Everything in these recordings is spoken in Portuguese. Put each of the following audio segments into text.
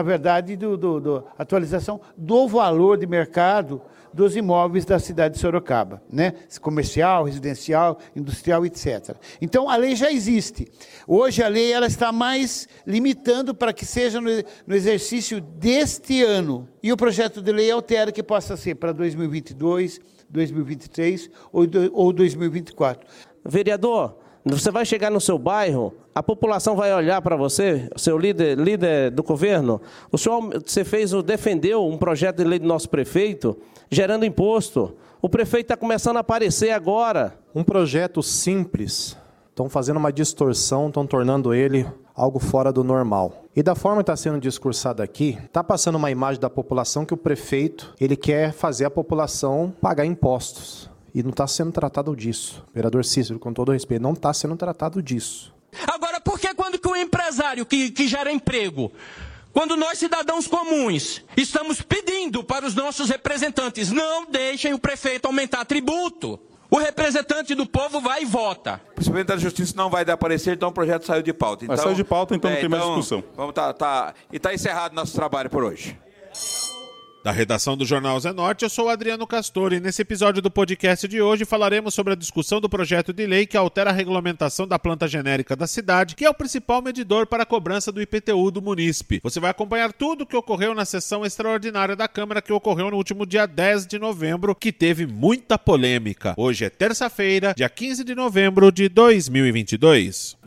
na verdade, do, do, do atualização do valor de mercado dos imóveis da cidade de Sorocaba, né? Comercial, residencial, industrial, etc. Então a lei já existe. Hoje a lei ela está mais limitando para que seja no, no exercício deste ano. E o projeto de lei altera que possa ser para 2022, 2023 ou, ou 2024. Vereador, você vai chegar no seu bairro, a população vai olhar para você, seu líder, líder do governo. O senhor, você fez, defendeu um projeto de lei do nosso prefeito, gerando imposto. O prefeito está começando a aparecer agora. Um projeto simples. Estão fazendo uma distorção, estão tornando ele algo fora do normal. E da forma que está sendo discursado aqui, está passando uma imagem da população que o prefeito ele quer fazer a população pagar impostos. E não está sendo tratado disso. Vereador Cícero, com todo respeito, não está sendo tratado disso. Agora, por que quando que o empresário que, que gera emprego, quando nós cidadãos comuns estamos pedindo para os nossos representantes, não deixem o prefeito aumentar tributo. O representante do povo vai e vota. O presidente da Justiça não vai dar parecer, então o projeto saiu de pauta. Então, Mas saiu de pauta, então é, não tem mais então, discussão. Vamos tá, tá, e está encerrado nosso trabalho por hoje. Da redação do Jornal Zenorte, eu sou Adriano Castor e nesse episódio do podcast de hoje falaremos sobre a discussão do projeto de lei que altera a regulamentação da planta genérica da cidade, que é o principal medidor para a cobrança do IPTU do munícipe. Você vai acompanhar tudo o que ocorreu na sessão extraordinária da Câmara que ocorreu no último dia 10 de novembro, que teve muita polêmica. Hoje é terça-feira, dia 15 de novembro de 2022.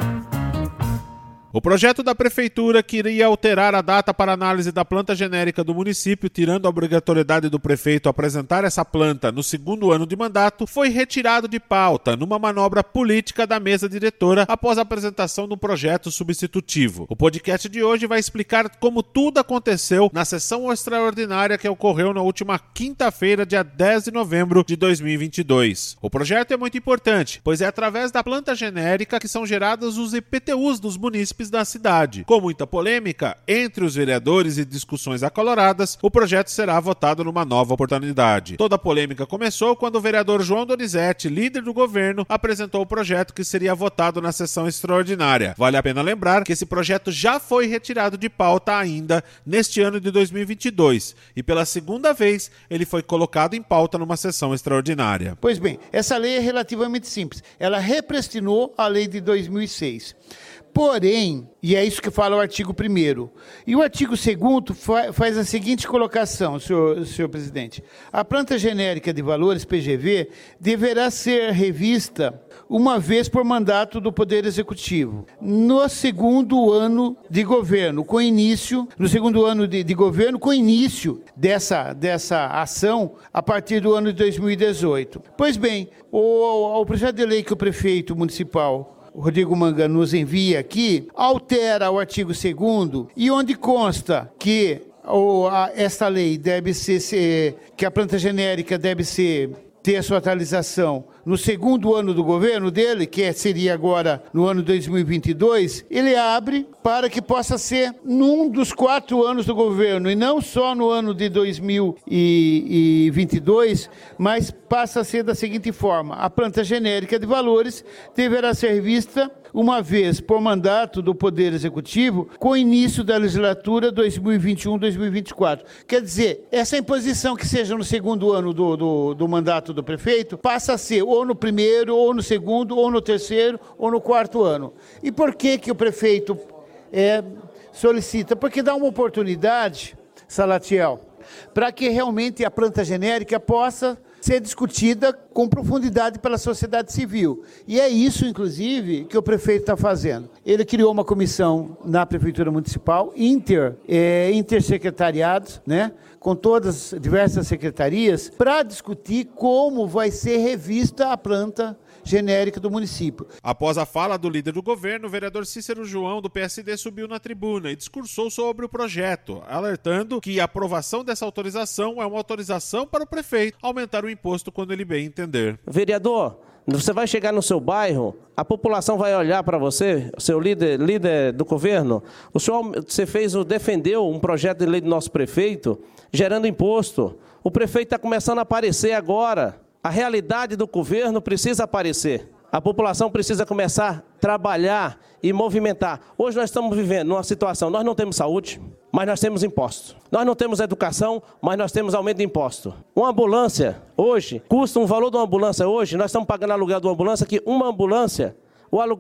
O projeto da prefeitura queria alterar a data para análise da planta genérica do município, tirando a obrigatoriedade do prefeito apresentar essa planta no segundo ano de mandato, foi retirado de pauta numa manobra política da mesa diretora após a apresentação do projeto substitutivo. O podcast de hoje vai explicar como tudo aconteceu na sessão extraordinária que ocorreu na última quinta-feira, dia 10 de novembro de 2022. O projeto é muito importante, pois é através da planta genérica que são gerados os IPTUs dos munícipes da cidade. Com muita polêmica entre os vereadores e discussões acaloradas, o projeto será votado numa nova oportunidade. Toda a polêmica começou quando o vereador João Donizete, líder do governo, apresentou o projeto que seria votado na sessão extraordinária. Vale a pena lembrar que esse projeto já foi retirado de pauta ainda neste ano de 2022 e pela segunda vez ele foi colocado em pauta numa sessão extraordinária. Pois bem, essa lei é relativamente simples. Ela represtinou a lei de 2006. Porém, e é isso que fala o artigo 1 e o artigo 2 faz a seguinte colocação, senhor, senhor presidente. A planta genérica de valores, PGV, deverá ser revista uma vez por mandato do Poder Executivo, no segundo ano de governo, com início, no segundo ano de, de governo, com início dessa, dessa ação a partir do ano de 2018. Pois bem, o, o projeto de lei que o prefeito municipal Rodrigo Manga nos envia aqui, altera o artigo 2 e onde consta que ou a, esta lei deve ser, ser, que a planta genérica deve ser ter a sua atualização no segundo ano do governo dele, que seria agora no ano 2022, ele abre para que possa ser num dos quatro anos do governo, e não só no ano de 2022, mas passa a ser da seguinte forma: a planta genérica de valores deverá ser vista uma vez por mandato do Poder Executivo, com início da legislatura 2021-2024. Quer dizer, essa imposição que seja no segundo ano do, do, do mandato do prefeito passa a ser ou no primeiro, ou no segundo, ou no terceiro, ou no quarto ano. E por que, que o prefeito é, solicita? Porque dá uma oportunidade, Salatiel, para que realmente a planta genérica possa ser discutida com profundidade pela sociedade civil. E é isso, inclusive, que o prefeito está fazendo. Ele criou uma comissão na Prefeitura Municipal, inter, é, intersecretariados, né, com todas as diversas secretarias, para discutir como vai ser revista a planta genérica do município. Após a fala do líder do governo, o vereador Cícero João, do PSD, subiu na tribuna e discursou sobre o projeto, alertando que a aprovação dessa autorização é uma autorização para o prefeito aumentar o imposto quando ele bem entender. Vereador, você vai chegar no seu bairro, a população vai olhar para você, seu líder, líder do governo. O senhor, você fez, defendeu um projeto de lei do nosso prefeito, gerando imposto. O prefeito está começando a aparecer agora. A realidade do governo precisa aparecer. A população precisa começar a trabalhar e movimentar. Hoje nós estamos vivendo numa situação, nós não temos saúde, mas nós temos impostos. Nós não temos educação, mas nós temos aumento de imposto. Uma ambulância hoje custa um valor de uma ambulância hoje, nós estamos pagando aluguel de uma ambulância que uma ambulância,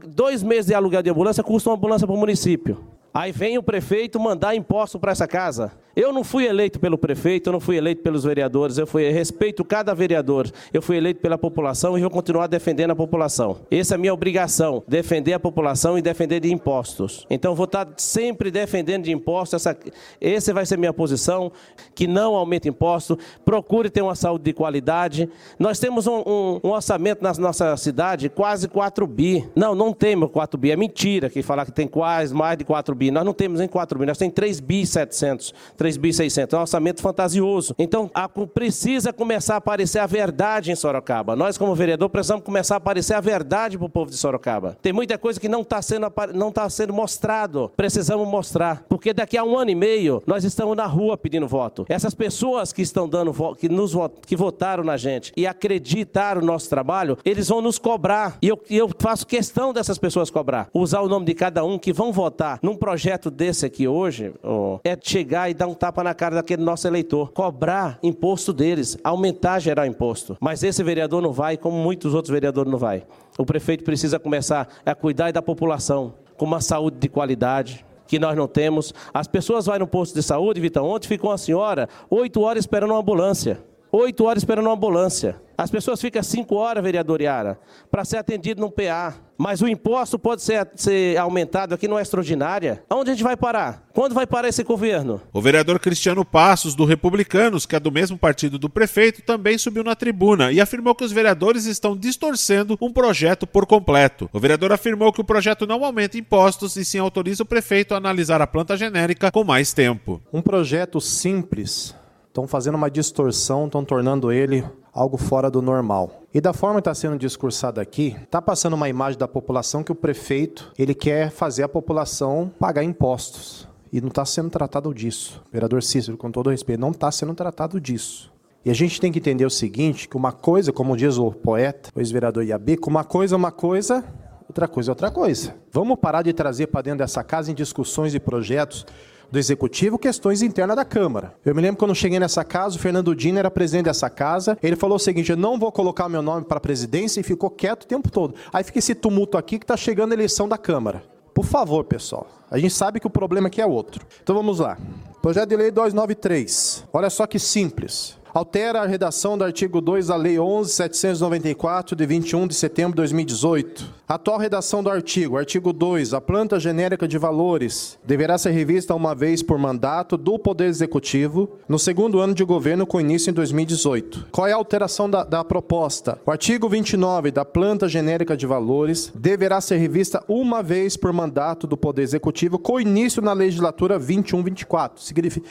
dois meses de aluguel de ambulância custa uma ambulância para o município. Aí vem o prefeito mandar imposto para essa casa. Eu não fui eleito pelo prefeito, eu não fui eleito pelos vereadores, eu fui eu respeito cada vereador. Eu fui eleito pela população e vou continuar defendendo a população. Essa é a minha obrigação, defender a população e defender de impostos. Então vou estar sempre defendendo de impostos, essa essa vai ser minha posição, que não aumente imposto, procure ter uma saúde de qualidade. Nós temos um, um, um orçamento na nossa cidade quase 4 bi. Não, não temos 4 bi, é mentira que falar que tem quase mais de 4 bi. Nós não temos nem 4 bi, nós temos 3 bi 700. 3.600. É um orçamento fantasioso. Então, a, precisa começar a aparecer a verdade em Sorocaba. Nós, como vereador, precisamos começar a aparecer a verdade para o povo de Sorocaba. Tem muita coisa que não está sendo, não tá sendo mostrado. Precisamos mostrar. Porque daqui a um ano e meio, nós estamos na rua pedindo voto. Essas pessoas que estão dando que nos que votaram na gente e acreditaram no nosso trabalho, eles vão nos cobrar. E eu, eu faço questão dessas pessoas cobrar. Usar o nome de cada um que vão votar num projeto desse aqui hoje, oh, é chegar e dar um um tapa na cara daquele nosso eleitor, cobrar imposto deles, aumentar gerar imposto. Mas esse vereador não vai, como muitos outros vereadores não vai. O prefeito precisa começar a cuidar da população com uma saúde de qualidade, que nós não temos. As pessoas vão no posto de saúde, Vitão. Ontem ficou uma senhora oito horas esperando uma ambulância. Oito horas esperando uma ambulância. As pessoas ficam cinco horas, vereador Iara, para ser atendido no PA. Mas o imposto pode ser, ser aumentado aqui não é extraordinária. Aonde a gente vai parar? Quando vai parar esse governo? O vereador Cristiano Passos, do Republicanos, que é do mesmo partido do prefeito, também subiu na tribuna e afirmou que os vereadores estão distorcendo um projeto por completo. O vereador afirmou que o projeto não aumenta impostos e sim autoriza o prefeito a analisar a planta genérica com mais tempo. Um projeto simples estão fazendo uma distorção, estão tornando ele algo fora do normal. E da forma que está sendo discursado aqui, está passando uma imagem da população que o prefeito ele quer fazer a população pagar impostos. E não está sendo tratado disso. Vereador Cícero, com todo respeito, não está sendo tratado disso. E a gente tem que entender o seguinte, que uma coisa, como diz o poeta, o ex-vereador Iabico, uma coisa é uma coisa, outra coisa é outra coisa. Vamos parar de trazer para dentro dessa casa em discussões e projetos do Executivo questões internas da Câmara. Eu me lembro quando cheguei nessa casa, o Fernando Dino era presidente dessa casa, ele falou o seguinte: eu não vou colocar meu nome para a presidência e ficou quieto o tempo todo. Aí fica esse tumulto aqui que está chegando a eleição da Câmara. Por favor, pessoal. A gente sabe que o problema aqui é outro. Então vamos lá. Projeto de Lei 293. Olha só que simples altera a redação do artigo 2 da Lei 11.794, de 21 de setembro de 2018. A atual redação do artigo, artigo 2, a planta genérica de valores deverá ser revista uma vez por mandato do Poder Executivo no segundo ano de governo com início em 2018. Qual é a alteração da, da proposta? O artigo 29 da planta genérica de valores deverá ser revista uma vez por mandato do Poder Executivo com início na legislatura 21-24. Significa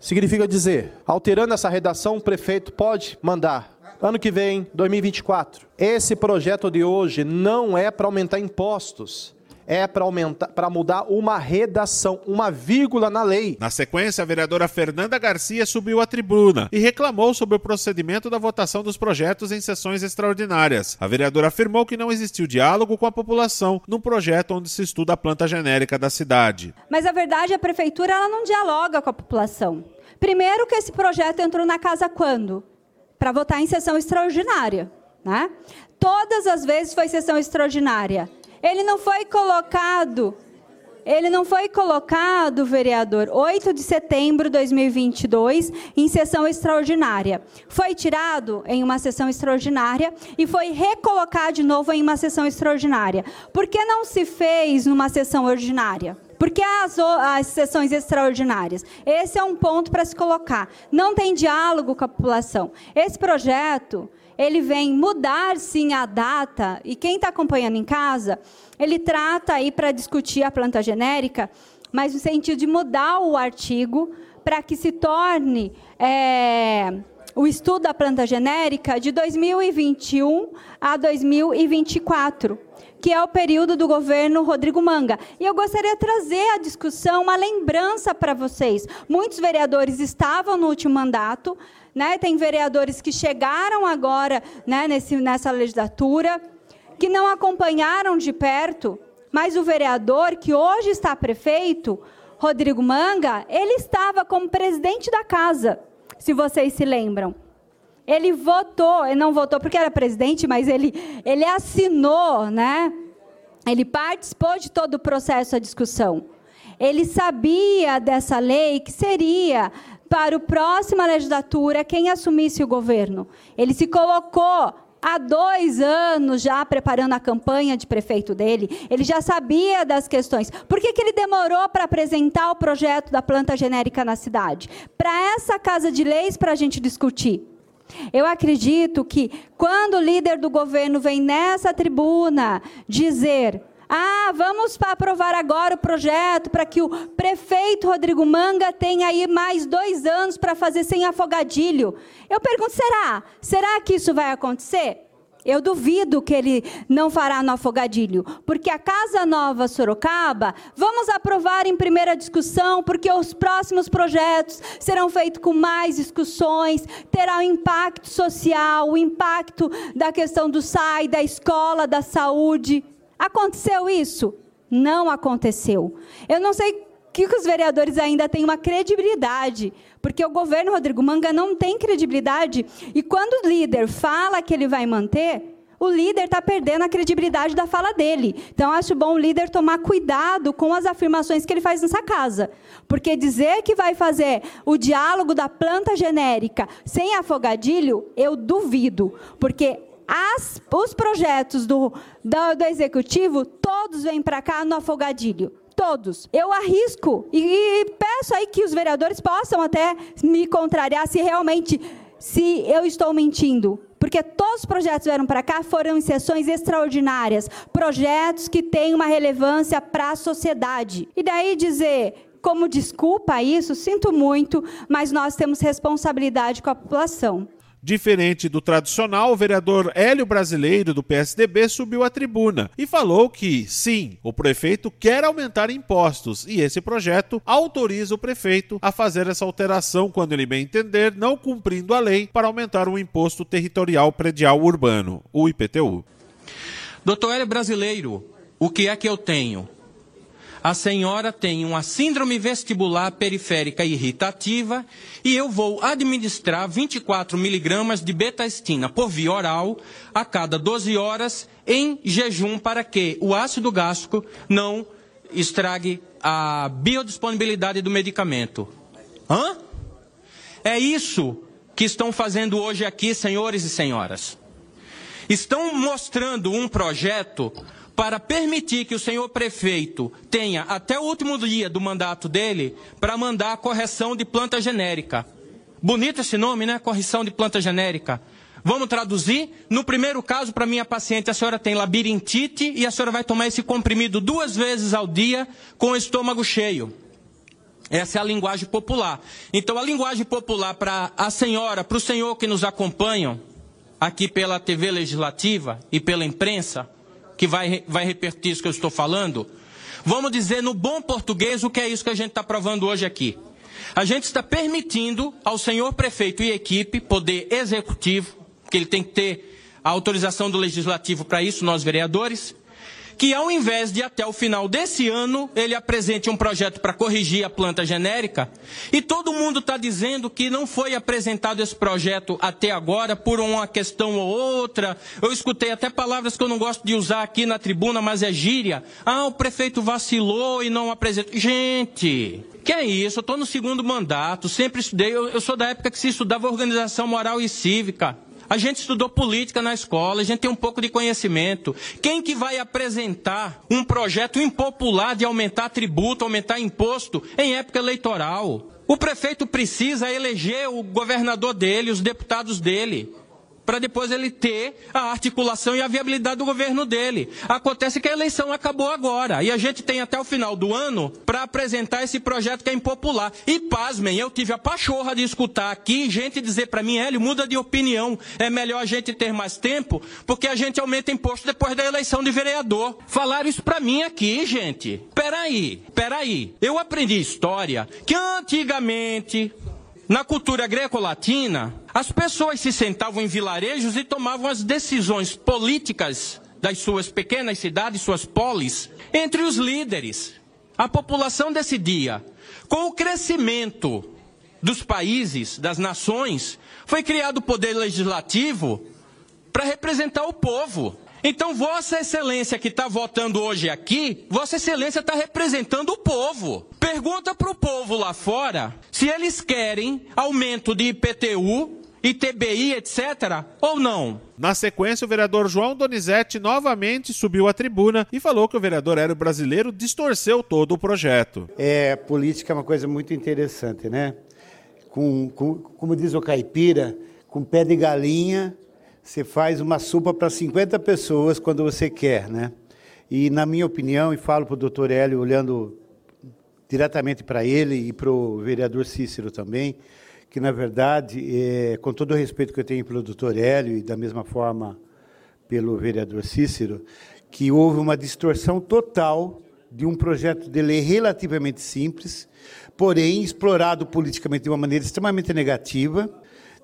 Significa dizer, alterando essa redação, o prefeito pode mandar ano que vem, 2024. Esse projeto de hoje não é para aumentar impostos é para aumentar, para mudar uma redação, uma vírgula na lei. Na sequência, a vereadora Fernanda Garcia subiu à tribuna e reclamou sobre o procedimento da votação dos projetos em sessões extraordinárias. A vereadora afirmou que não existiu diálogo com a população num projeto onde se estuda a planta genérica da cidade. Mas a verdade, a prefeitura ela não dialoga com a população. Primeiro que esse projeto entrou na casa quando? Para votar em sessão extraordinária, né? Todas as vezes foi sessão extraordinária. Ele não foi colocado, ele não foi colocado, vereador, 8 de setembro de 2022, em sessão extraordinária. Foi tirado em uma sessão extraordinária e foi recolocado de novo em uma sessão extraordinária. Por que não se fez numa sessão ordinária? Por que as, as sessões extraordinárias? Esse é um ponto para se colocar. Não tem diálogo com a população. Esse projeto, ele vem mudar sim a data, e quem está acompanhando em casa, ele trata aí para discutir a planta genérica, mas no sentido de mudar o artigo para que se torne é, o estudo da planta genérica de 2021 a 2024 que é o período do governo Rodrigo Manga. E eu gostaria de trazer à discussão uma lembrança para vocês. Muitos vereadores estavam no último mandato, né? Tem vereadores que chegaram agora, né, nesse, nessa legislatura que não acompanharam de perto, mas o vereador que hoje está prefeito, Rodrigo Manga, ele estava como presidente da casa, se vocês se lembram. Ele votou, ele não votou porque era presidente, mas ele, ele assinou, né? Ele participou de todo o processo, a discussão. Ele sabia dessa lei que seria para a próxima legislatura quem assumisse o governo. Ele se colocou há dois anos já preparando a campanha de prefeito dele, ele já sabia das questões. Por que, que ele demorou para apresentar o projeto da planta genérica na cidade? Para essa casa de leis, para a gente discutir. Eu acredito que quando o líder do governo vem nessa tribuna dizer ah, vamos aprovar agora o projeto para que o prefeito Rodrigo Manga tenha aí mais dois anos para fazer sem afogadilho. Eu pergunto, será? Será que isso vai acontecer? Eu duvido que ele não fará no afogadilho, porque a Casa Nova Sorocaba, vamos aprovar em primeira discussão, porque os próximos projetos serão feitos com mais discussões, terá o um impacto social, o impacto da questão do SAI, da escola, da saúde. Aconteceu isso? Não aconteceu. Eu não sei que os vereadores ainda têm uma credibilidade, porque o governo Rodrigo Manga não tem credibilidade, e quando o líder fala que ele vai manter, o líder está perdendo a credibilidade da fala dele. Então, acho bom o líder tomar cuidado com as afirmações que ele faz nessa casa. Porque dizer que vai fazer o diálogo da planta genérica sem afogadilho, eu duvido. Porque as, os projetos do, do, do executivo, todos vêm para cá no afogadilho. Todos. Eu arrisco e, e peço aí que os vereadores possam até me contrariar se realmente se eu estou mentindo. Porque todos os projetos que vieram para cá foram em sessões extraordinárias, projetos que têm uma relevância para a sociedade. E daí dizer, como desculpa isso, sinto muito, mas nós temos responsabilidade com a população. Diferente do tradicional, o vereador Hélio Brasileiro, do PSDB, subiu à tribuna e falou que, sim, o prefeito quer aumentar impostos e esse projeto autoriza o prefeito a fazer essa alteração quando ele bem entender, não cumprindo a lei para aumentar o imposto territorial predial urbano, o IPTU. Doutor Hélio Brasileiro, o que é que eu tenho? A senhora tem uma síndrome vestibular periférica irritativa e eu vou administrar 24 miligramas de betaestina por via oral a cada 12 horas em jejum para que o ácido gástrico não estrague a biodisponibilidade do medicamento. Hã? É isso que estão fazendo hoje aqui, senhores e senhoras. Estão mostrando um projeto para permitir que o senhor prefeito tenha até o último dia do mandato dele para mandar a correção de planta genérica. Bonito esse nome, né? Correção de planta genérica. Vamos traduzir? No primeiro caso, para minha paciente, a senhora tem labirintite e a senhora vai tomar esse comprimido duas vezes ao dia com o estômago cheio. Essa é a linguagem popular. Então, a linguagem popular para a senhora, para o senhor que nos acompanham aqui pela TV Legislativa e pela imprensa, que vai, vai repetir isso que eu estou falando, vamos dizer no bom português o que é isso que a gente está provando hoje aqui. A gente está permitindo ao senhor prefeito e equipe, poder executivo, que ele tem que ter a autorização do legislativo para isso, nós vereadores, que ao invés de até o final desse ano ele apresente um projeto para corrigir a planta genérica, e todo mundo está dizendo que não foi apresentado esse projeto até agora por uma questão ou outra. Eu escutei até palavras que eu não gosto de usar aqui na tribuna, mas é gíria. Ah, o prefeito vacilou e não apresentou. Gente, que é isso? Eu estou no segundo mandato, sempre estudei. Eu, eu sou da época que se estudava organização moral e cívica. A gente estudou política na escola, a gente tem um pouco de conhecimento. Quem que vai apresentar um projeto impopular de aumentar tributo, aumentar imposto em época eleitoral? O prefeito precisa eleger o governador dele, os deputados dele para depois ele ter a articulação e a viabilidade do governo dele. Acontece que a eleição acabou agora e a gente tem até o final do ano para apresentar esse projeto que é impopular. E pasmem, eu tive a pachorra de escutar aqui gente dizer para mim, Hélio, muda de opinião, é melhor a gente ter mais tempo porque a gente aumenta imposto depois da eleição de vereador. Falaram isso para mim aqui, gente. Peraí, peraí. Eu aprendi história que antigamente na cultura greco-latina, as pessoas se sentavam em vilarejos e tomavam as decisões políticas das suas pequenas cidades, suas polis, entre os líderes. A população decidia. Com o crescimento dos países, das nações, foi criado o poder legislativo para representar o povo. Então, Vossa Excelência que está votando hoje aqui, Vossa Excelência está representando o povo. Pergunta para o povo lá fora se eles querem aumento de IPTU, ITBI, etc., ou não. Na sequência, o vereador João Donizete novamente subiu à tribuna e falou que o vereador Hélio Brasileiro distorceu todo o projeto. É, política é uma coisa muito interessante, né? Com, com, como diz o caipira, com pé de galinha, você faz uma sopa para 50 pessoas quando você quer, né? E, na minha opinião, e falo para o doutor Hélio, olhando diretamente para ele e para o vereador Cícero também, que, na verdade, é, com todo o respeito que eu tenho pelo doutor Hélio e, da mesma forma, pelo vereador Cícero, que houve uma distorção total de um projeto de lei relativamente simples, porém explorado politicamente de uma maneira extremamente negativa,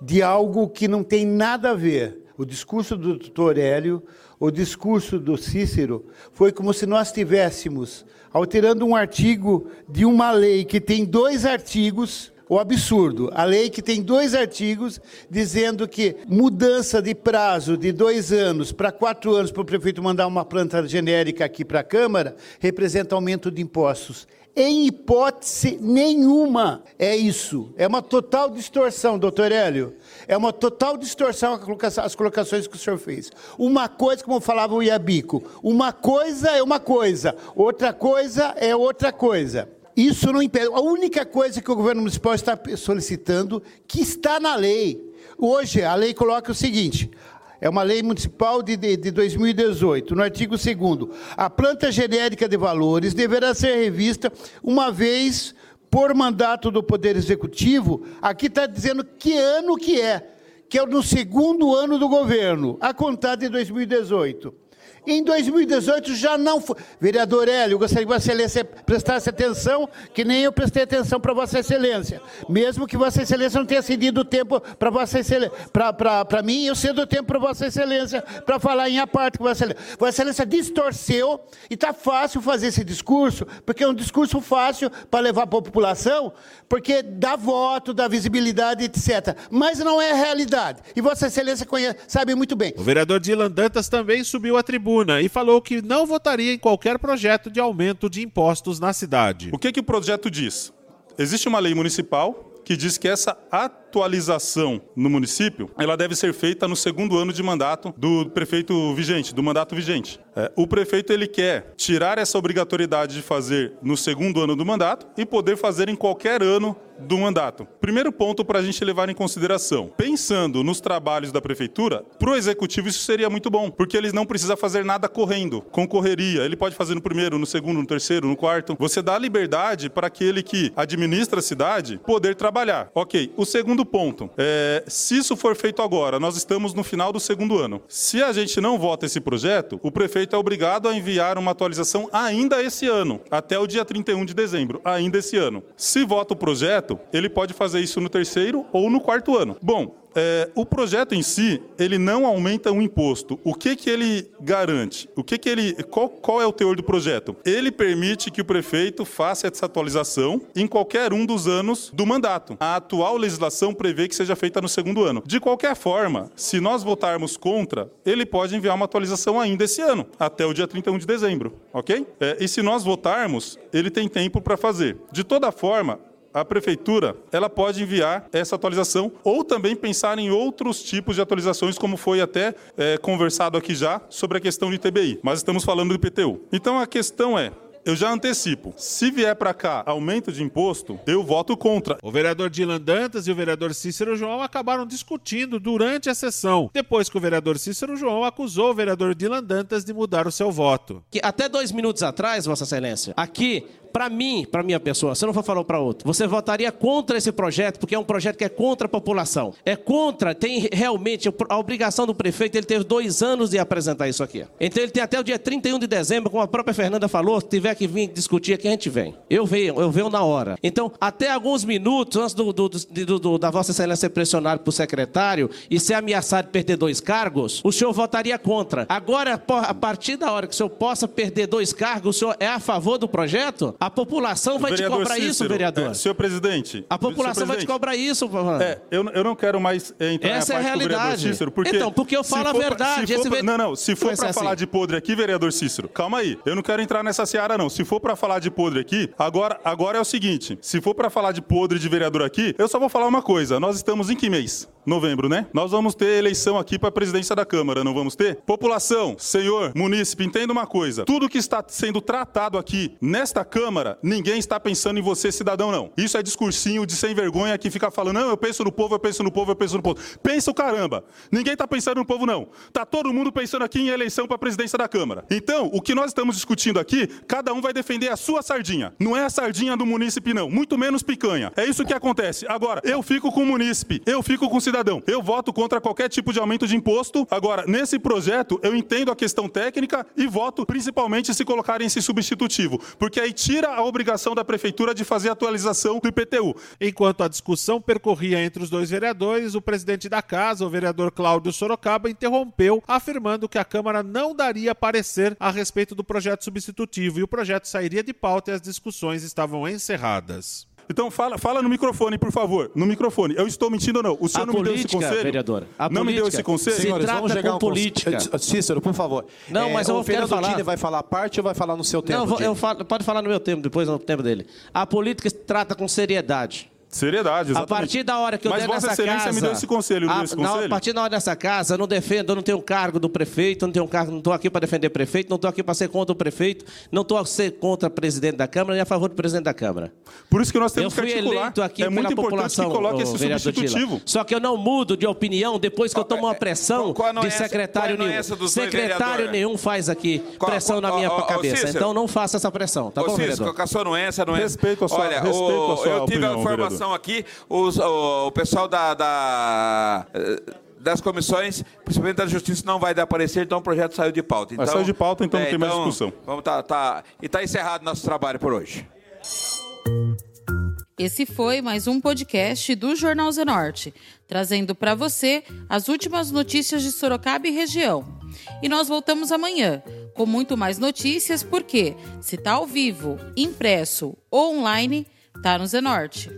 de algo que não tem nada a ver o discurso do doutor Hélio, o discurso do Cícero, foi como se nós tivéssemos alterando um artigo de uma lei que tem dois artigos, o absurdo. A lei que tem dois artigos dizendo que mudança de prazo de dois anos para quatro anos para o prefeito mandar uma planta genérica aqui para a Câmara representa aumento de impostos. Em hipótese nenhuma é isso. É uma total distorção, doutor Hélio. É uma total distorção as colocações que o senhor fez. Uma coisa, como falava o Iabico, uma coisa é uma coisa, outra coisa é outra coisa. Isso não impede. A única coisa que o governo municipal está solicitando, que está na lei. Hoje, a lei coloca o seguinte: é uma lei municipal de, de, de 2018. No artigo 2 a planta genérica de valores deverá ser revista uma vez por mandato do Poder Executivo. Aqui está dizendo que ano que é, que é no segundo ano do governo, a contar de 2018. Em 2018 já não foi. Vereador Hélio, gostaria que Vossa Excelência prestasse atenção, que nem eu prestei atenção para Vossa Excelência. Mesmo que Vossa Excelência não tenha cedido tempo para Vossa Excelência, para mim, eu cedo tempo para Vossa Excelência para falar em a parte com Vossa Excelência. Vossa Excelência distorceu e está fácil fazer esse discurso, porque é um discurso fácil para levar para a população, porque dá voto, dá visibilidade, etc. Mas não é a realidade. E Vossa Excelência conhece, sabe muito bem. O vereador Dilan Dantas também subiu à tribuna tribuna e falou que não votaria em qualquer projeto de aumento de impostos na cidade. O que, que o projeto diz? Existe uma lei municipal que diz que essa atualização no município ela deve ser feita no segundo ano de mandato do prefeito vigente, do mandato vigente. É, o prefeito ele quer tirar essa obrigatoriedade de fazer no segundo ano do mandato e poder fazer em qualquer ano do mandato. Primeiro ponto para a gente levar em consideração. Pensando nos trabalhos da prefeitura, para o executivo isso seria muito bom, porque eles não precisam fazer nada correndo, com correria. Ele pode fazer no primeiro, no segundo, no terceiro, no quarto. Você dá liberdade para aquele que administra a cidade poder trabalhar. Ok. O segundo ponto. É, se isso for feito agora, nós estamos no final do segundo ano. Se a gente não vota esse projeto, o prefeito é obrigado a enviar uma atualização ainda esse ano, até o dia 31 de dezembro, ainda esse ano. Se vota o projeto, ele pode fazer isso no terceiro ou no quarto ano. Bom, é, o projeto em si, ele não aumenta o imposto. O que, que ele garante? O que, que ele, qual, qual é o teor do projeto? Ele permite que o prefeito faça essa atualização em qualquer um dos anos do mandato. A atual legislação prevê que seja feita no segundo ano. De qualquer forma, se nós votarmos contra, ele pode enviar uma atualização ainda esse ano, até o dia 31 de dezembro, ok? É, e se nós votarmos, ele tem tempo para fazer. De toda forma, a prefeitura ela pode enviar essa atualização ou também pensar em outros tipos de atualizações, como foi até é, conversado aqui já sobre a questão de TBI. Mas estamos falando do IPTU. Então a questão é: eu já antecipo. Se vier para cá aumento de imposto, eu voto contra. O vereador Dilan Dantas e o vereador Cícero João acabaram discutindo durante a sessão, depois que o vereador Cícero João acusou o vereador Dilan Dantas de mudar o seu voto. Que até dois minutos atrás, Vossa Excelência, aqui para mim, para minha pessoa, você não for falar para outro, você votaria contra esse projeto, porque é um projeto que é contra a população. É contra, tem realmente a obrigação do prefeito, ele teve dois anos de apresentar isso aqui. Então ele tem até o dia 31 de dezembro, como a própria Fernanda falou, se tiver que vir discutir aqui, a gente vem. Eu venho, eu venho na hora. Então, até alguns minutos antes do, do, do, do da Vossa Excelência ser pressionado por secretário e ser ameaçado de perder dois cargos, o senhor votaria contra. Agora, a partir da hora que o senhor possa perder dois cargos, o senhor é a favor do projeto? A população vai te cobrar Cícero, isso, vereador. É, senhor presidente. A população vai te cobrar isso, É, eu, eu não quero mais entrar Essa é a realidade. Cícero, porque então, porque eu falo a verdade. Não, não. Se for para falar assim. de podre aqui, vereador Cícero, calma aí. Eu não quero entrar nessa seara, não. Se for para falar de podre aqui, agora, agora é o seguinte: se for para falar de podre de vereador aqui, eu só vou falar uma coisa. Nós estamos em que mês? Novembro, né? Nós vamos ter eleição aqui para a presidência da Câmara, não vamos ter? População, senhor, munícipe, entenda uma coisa. Tudo que está sendo tratado aqui nesta Câmara, ninguém está pensando em você, cidadão, não. Isso é discursinho de sem vergonha que fica falando, não, eu penso no povo, eu penso no povo, eu penso no povo. Pensa o caramba. Ninguém está pensando no povo, não. Tá todo mundo pensando aqui em eleição para a presidência da Câmara. Então, o que nós estamos discutindo aqui, cada um vai defender a sua sardinha. Não é a sardinha do munícipe, não. Muito menos picanha. É isso que acontece. Agora, eu fico com o munícipe, eu fico com o cidadão. Eu voto contra qualquer tipo de aumento de imposto. Agora, nesse projeto, eu entendo a questão técnica e voto principalmente se colocarem esse substitutivo, porque aí tira a obrigação da prefeitura de fazer atualização do IPTU. Enquanto a discussão percorria entre os dois vereadores, o presidente da casa, o vereador Cláudio Sorocaba, interrompeu, afirmando que a Câmara não daria parecer a respeito do projeto substitutivo e o projeto sairia de pauta e as discussões estavam encerradas. Então fala, fala no microfone, por favor. No microfone. Eu estou mentindo ou não? O senhor a não política, me deu esse conselho? Vereador, a não me deu esse conselho? Se Senhores, vamos chegar com política. Cícero, por favor. Não, mas é, eu o quero falar. vai falar a parte ou vai falar no seu tempo? Não, eu falo, pode falar no meu tempo, depois no tempo dele. A política trata com seriedade. Seriedade, exatamente. A partir da hora que eu Mas der Vossa nessa Excelência casa, me deu esse conselho, não a, esse conselho? Não, a partir da hora dessa casa, eu não defendo, eu não tenho cargo do prefeito, não tenho cargo, não estou aqui para defender prefeito, não estou aqui para ser contra o prefeito, não estou a ser contra o presidente da Câmara, nem a favor do presidente da Câmara. Por isso que nós temos eu fui que articular. Eleito aqui é muito importante população, que coloque esse substitutivo. Só que eu não mudo de opinião depois que eu tomo uma pressão qual, qual de secretário é nenhum. Secretário nenhum faz aqui pressão na minha cabeça. então não faça essa pressão, tá bom, vereador? Com a sua anuência, não é? Respeito a sua, Olha, respeito a sua eu tive a informação aqui, os, o, o pessoal da, da das comissões, principalmente da Justiça, não vai dar parecer, então o projeto saiu de pauta. Então, saiu de pauta, então é, não tem então, mais discussão. Vamos tá, tá, e está encerrado nosso trabalho por hoje. Esse foi mais um podcast do Jornal Zenorte, trazendo para você as últimas notícias de Sorocaba e região. E nós voltamos amanhã com muito mais notícias, porque se está ao vivo, impresso ou online, tá no Zenorte.